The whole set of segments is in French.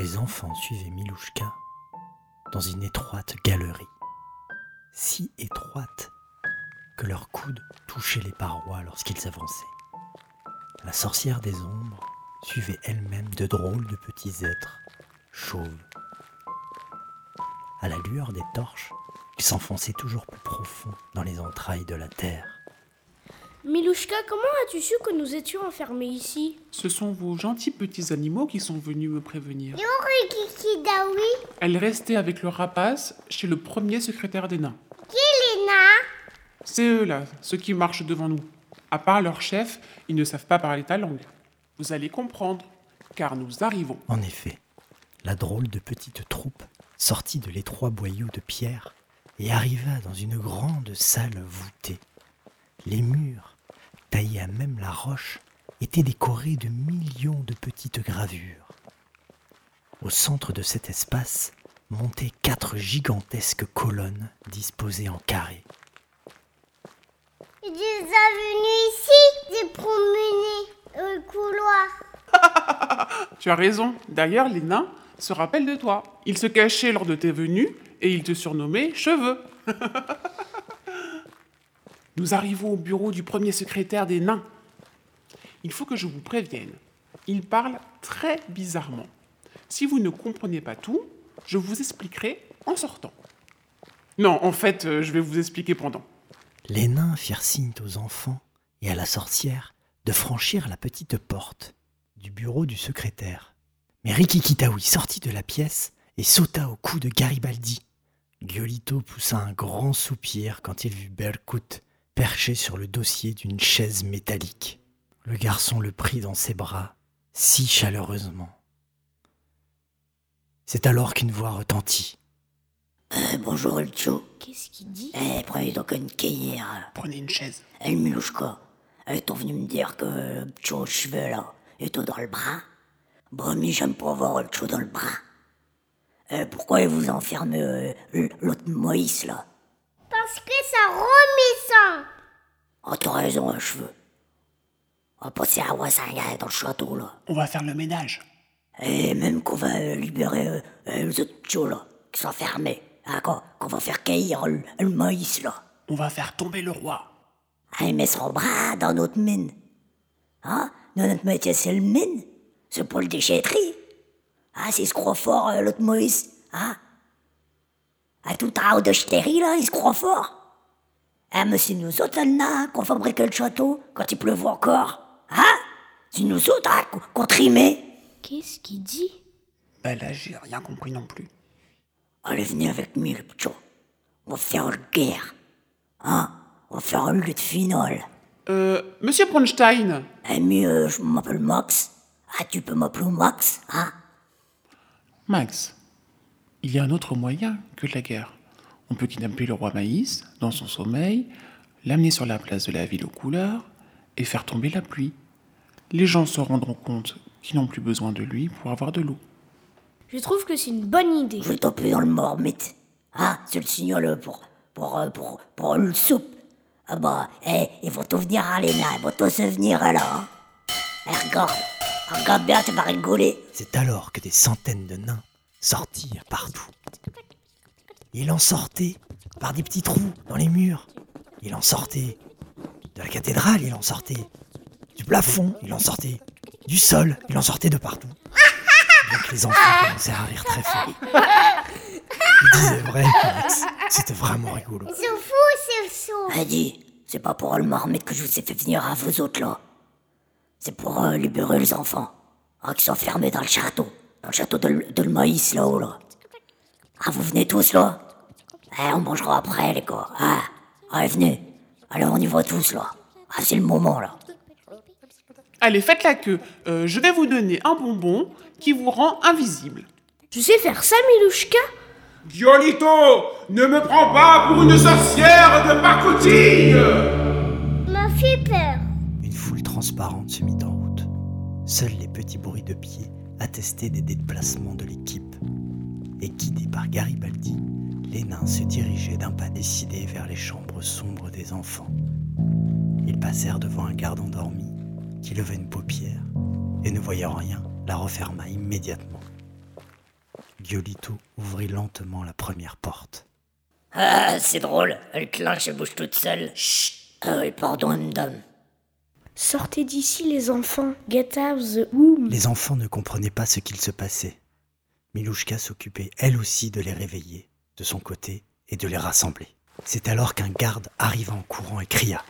les enfants suivaient Milouchka dans une étroite galerie, si étroite que leurs coudes touchaient les parois lorsqu'ils avançaient. La sorcière des ombres suivait elle-même de drôles de petits êtres chauves. À la lueur des torches, ils s'enfonçaient toujours plus profond dans les entrailles de la terre. Milouchka, comment as-tu su que nous étions enfermés ici? Ce sont vos gentils petits animaux qui sont venus me prévenir. Elle restait avec le rapace chez le premier secrétaire des nains. Lena, C'est eux là, ceux qui marchent devant nous. À part leur chef, ils ne savent pas parler ta langue. Vous allez comprendre, car nous arrivons. En effet, la drôle de petite troupe sortit de l'étroit boyau de pierre et arriva dans une grande salle voûtée. Les murs, taillés à même la roche, étaient décorés de millions de petites gravures. Au centre de cet espace montaient quatre gigantesques colonnes disposées en carré. il les a venus ici, les promener au couloir. Tu as raison. D'ailleurs, les nains se rappellent de toi. Ils se cachaient lors de tes venues et ils te surnommaient Cheveux. Nous arrivons au bureau du premier secrétaire des nains. Il faut que je vous prévienne. Il parle très bizarrement. Si vous ne comprenez pas tout, je vous expliquerai en sortant. Non, en fait, euh, je vais vous expliquer pendant. Les nains firent signe aux enfants et à la sorcière de franchir la petite porte du bureau du secrétaire. Mais Rikikitaoui sortit de la pièce et sauta au cou de Garibaldi. Giolito poussa un grand soupir quand il vit Berkut perché sur le dossier d'une chaise métallique. Le garçon le prit dans ses bras si chaleureusement. C'est alors qu'une voix retentit. Euh, bonjour, El Tcho. Qu'est-ce qu'il dit? Eh, prenez donc une cuillère. Prenez une chaise. El Milouchka. Ils sont venus me dire que le Tcho cheveux là est tout dans le bras. Bon, mais j'aime pas voir le Tcho dans le bras. Euh, pourquoi vous enfermez euh, l'autre Moïse là? Parce que Oh, t'as raison, un cheveu. On va passer à Wassanga dans le château là. On va faire le ménage. Et même qu'on va euh, libérer euh, euh, les autres Tcho là, qui sont fermés. Hein, qu'on, qu'on va faire cueillir le, le maïs là. On va faire tomber le roi. Ah, il met son bras dans notre mine. Hein? Nous, notre métier, c'est le mine. C'est pas le déchetterie. Ah, s'il se croit fort, euh, l'autre Moïse. Hein? À tout travail de chéterie, là, il se croit fort. Ah, mais c'est nous autres, là, qu'on fabriquait le château, quand il pleuvait encore. Hein? C'est nous autres, hein, qu'on- trimait. Qu'est-ce qu'il dit? Bah là, j'ai rien compris non plus. Allez, venez avec moi, le. On va faire une guerre. Hein? On va faire une lutte finale. Euh, Monsieur Bronstein, Et mieux, je m'appelle Max. Ah, tu peux m'appeler Max, hein? Max, il y a un autre moyen que la guerre. On peut kidnapper le roi Maïs dans son sommeil, l'amener sur la place de la ville aux couleurs et faire tomber la pluie. Les gens se rendront compte qu'ils n'ont plus besoin de lui pour avoir de l'eau. Je trouve que c'est une bonne idée. Je vais taper dans le marmite. Hein C'est le signal pour, pour, euh, pour, pour le soupe. Ah bah, eh, ils vont tous venir à l'ENA, ils vont tous venir là. Hein. Eh, regarde, regarde bien, tu vas rigoler. C'est alors que des centaines de nains sortirent partout. Il en sortait par des petits trous dans les murs. Il en sortait de la cathédrale, il en sortait du plafond, il en sortait du sol, il en sortait de partout. Les enfants commencèrent à rire très fort. Ils disaient vrai. C'était vraiment rigolo. C'est fou, c'est fou. Eh, dis, c'est pas pour le marmite que je vous ai fait venir à vous autres là. C'est pour euh, libérer les enfants. hein, qui sont fermés dans le château. Dans le château de, de le maïs là-haut là. Ah, vous venez tous là Eh, on mangera après les gars. Ah, allez, venez. Allez, on y va tous là. Ah, c'est le moment là. Allez, faites la queue. Euh, je vais vous donner un bonbon qui vous rend invisible. Tu sais faire ça, Milouchka? Giolito, ne me prends pas pour une sorcière de pacotille M'a fait peur. Une foule transparente se mit en route. Seuls les petits bruits de pieds attestaient des déplacements de l'équipe. Et guidés par Garibaldi, les nains se dirigeaient d'un pas décidé vers les chambres sombres des enfants. Ils passèrent devant un garde endormi qui leva une paupière et ne voyant rien, la referma immédiatement. Giolito ouvrit lentement la première porte. Ah, c'est drôle, elle clenche et bouge toute seule. Chut Ah oui, pardon, madame. Sortez d'ici les enfants. Get out the room. Les enfants ne comprenaient pas ce qu'il se passait. Milouchka s'occupait elle aussi de les réveiller, de son côté, et de les rassembler. C'est alors qu'un garde arriva en courant et cria.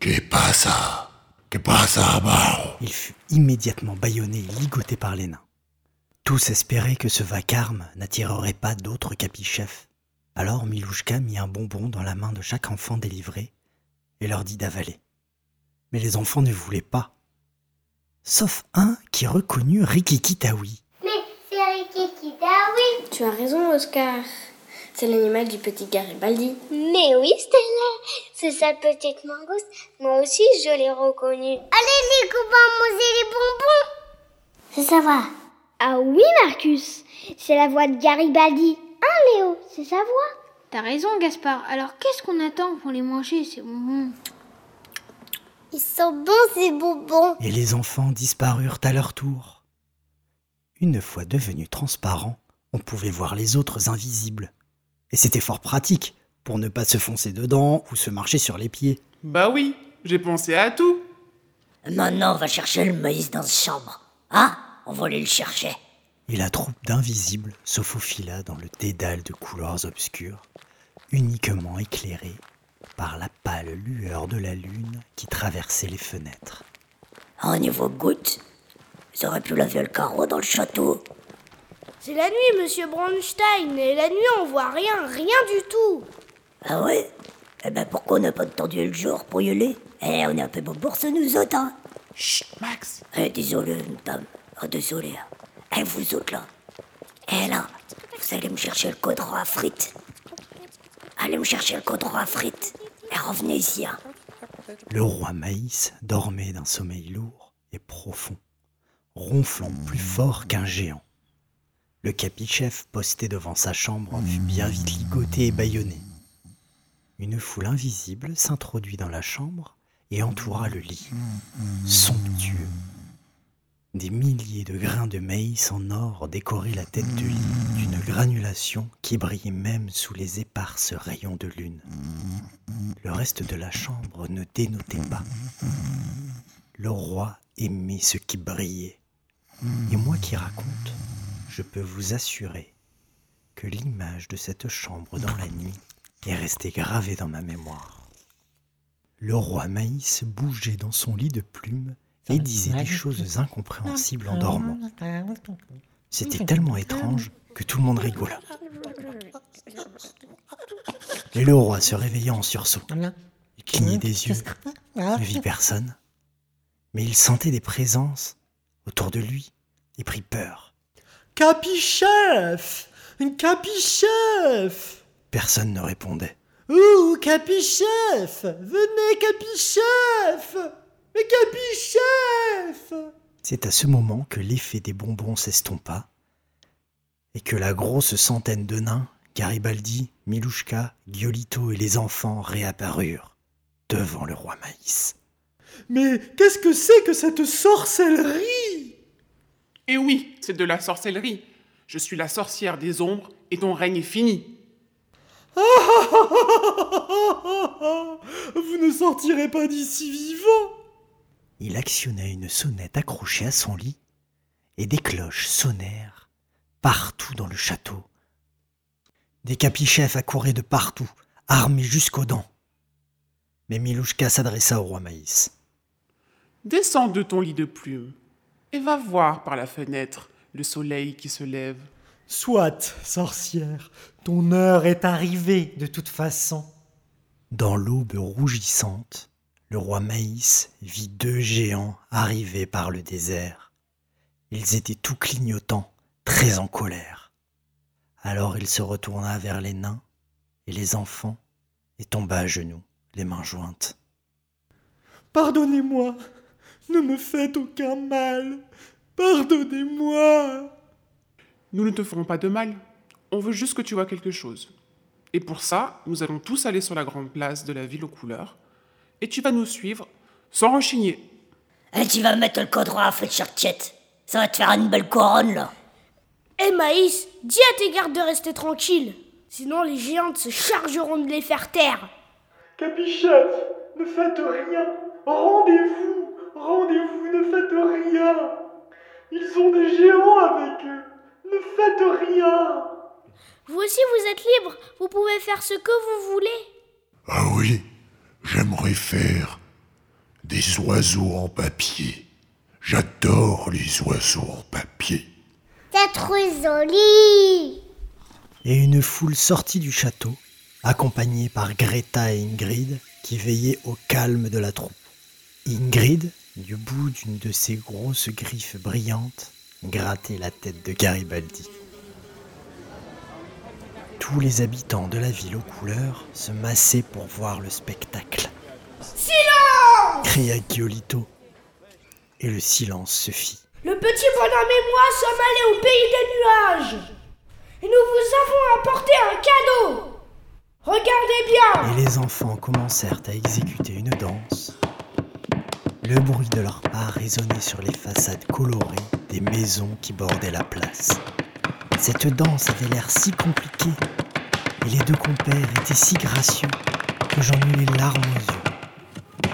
¿Qué pasa? ¿Qué pasa abajo? Il fut immédiatement bâillonné et ligoté par les nains. Tous espéraient que ce vacarme n'attirerait pas d'autres capichefs. Alors Milouchka mit un bonbon dans la main de chaque enfant délivré et leur dit d'avaler. Mais les enfants ne voulaient pas. Sauf un qui reconnut Rikiki-Taoui. Mais c'est Rikiki Taoui. Tu as raison, Oscar. C'est l'animal du petit Garibaldi. Mais oui, Stella, c'est sa petite mangouste. Moi aussi, je l'ai reconnue. Allez, les copains, manger les bonbons. C'est sa voix. Ah oui, Marcus. C'est la voix de Garibaldi. Hein, Léo? C'est sa voix. T'as raison, Gaspard. Alors qu'est-ce qu'on attend pour les manger, ces bonbons? Ils sont bons, ces bonbons. Et les enfants disparurent à leur tour. Une fois devenus transparents, on pouvait voir les autres invisibles. Et c'était fort pratique pour ne pas se foncer dedans ou se marcher sur les pieds. Bah oui, j'ai pensé à tout. Maintenant, on va chercher le maïs dans sa chambre. Hein? On va aller le chercher. Et la troupe d'invisibles se faufila dans le dédale de couleurs obscures, uniquement éclairée par la pâle lueur de la lune qui traversait les fenêtres. Au niveau goutte, ils auraient pu laver le carreau dans le château. C'est la nuit, monsieur Bronstein. Et la nuit, on voit rien, rien du tout. Ah ouais? Eh ben pourquoi on n'a pas attendu le jour pour y aller? Eh, on est un peu bourse nous autres, hein Chut, Max. Eh, désolé, madame. Oh, désolé. hein. Eh, vous autres, là. Eh, là, vous allez me chercher le codron à frites. Allez me chercher le codron à frites. Et revenez ici, hein. Le roi Maïs dormait d'un sommeil lourd et profond, ronflant plus fort qu'un géant. Le capichef posté devant sa chambre en fut bien vite ligoté et bâillonné. Une foule invisible s'introduit dans la chambre et entoura le lit, somptueux. Des milliers de grains de maïs en or décoraient la tête du lit d'une granulation qui brillait même sous les éparses rayons de lune. Le reste de la chambre ne dénotait pas. Le roi aimait ce qui brillait. Et moi qui raconte, je peux vous assurer que l'image de cette chambre dans la nuit est restée gravée dans ma mémoire. Le roi Maïs bougeait dans son lit de plumes et disait des choses incompréhensibles en dormant. C'était tellement étrange que tout le monde rigola. Et le roi se réveilla en sursaut. Il clignait des yeux, ne vit personne, mais il sentait des présences autour de lui et prit peur. Capichef! Capichef! Personne ne répondait. Ouh, Capichef! Venez, Capichef! Mais Capichef! C'est à ce moment que l'effet des bonbons s'estompa et que la grosse centaine de nains, Garibaldi, Milouchka, Giolito et les enfants réapparurent devant le roi Maïs. Mais qu'est-ce que c'est que cette sorcellerie? Et oui, c'est de la sorcellerie. Je suis la sorcière des ombres et ton règne est fini. Vous ne sortirez pas d'ici vivant Il actionna une sonnette accrochée à son lit et des cloches sonnèrent partout dans le château. Des capichefs accouraient de partout, armés jusqu'aux dents. Mais Milouchka s'adressa au roi Maïs. Descends de ton lit de plumes et va voir par la fenêtre le soleil qui se lève. Soit, sorcière, ton heure est arrivée de toute façon. Dans l'aube rougissante, le roi Maïs vit deux géants arriver par le désert. Ils étaient tout clignotants, très en colère. Alors il se retourna vers les nains et les enfants et tomba à genoux, les mains jointes. Pardonnez-moi, ne me faites aucun mal. Pardonnez-moi. Nous ne te ferons pas de mal. On veut juste que tu vois quelque chose. Et pour ça, nous allons tous aller sur la grande place de la ville aux couleurs. Et tu vas nous suivre sans rechigner. Et tu vas mettre le codron à feu de chartiette. Ça va te faire une belle couronne, là. Eh Maïs, dis à tes gardes de rester tranquilles. Sinon les géantes se chargeront de les faire taire. Capichette, ne faites rien. Rendez-vous, rendez-vous, ne faites rien. Ils ont des géants avec eux. Ne faites rien. Vous aussi, vous êtes libre. Vous pouvez faire ce que vous voulez. Ah oui, j'aimerais faire des oiseaux en papier. J'adore les oiseaux en papier. C'est trop joli. Et une foule sortit du château, accompagnée par Greta et Ingrid, qui veillaient au calme de la troupe. Ingrid, du bout d'une de ses grosses griffes brillantes, grattait la tête de Garibaldi. Tous les habitants de la ville aux couleurs se massaient pour voir le spectacle. Silence cria Giolito. Et le silence se fit. Le petit bonhomme et moi sommes allés au pays des nuages. Et nous vous avons apporté un cadeau. Regardez bien. Et les enfants commencèrent à exécuter une danse. Le bruit de leurs pas résonnait sur les façades colorées des maisons qui bordaient la place. Cette danse avait l'air si compliquée et les deux compères étaient si gracieux que j'en eus les larmes aux yeux.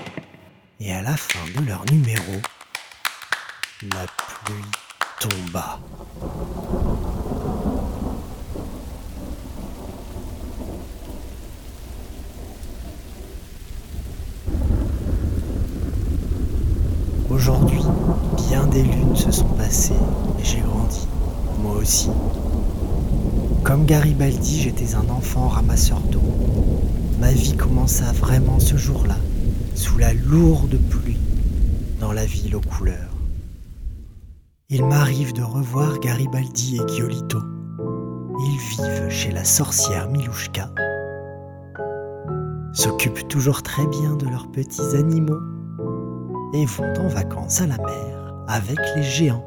Et à la fin de leur numéro, la pluie tomba. Se sont passées et j'ai grandi, moi aussi. Comme Garibaldi, j'étais un enfant ramasseur d'eau. Ma vie commença vraiment ce jour-là, sous la lourde pluie, dans la ville aux couleurs. Il m'arrive de revoir Garibaldi et Giolito. Ils vivent chez la sorcière Milouchka, s'occupent toujours très bien de leurs petits animaux et vont en vacances à la mer avec les géants.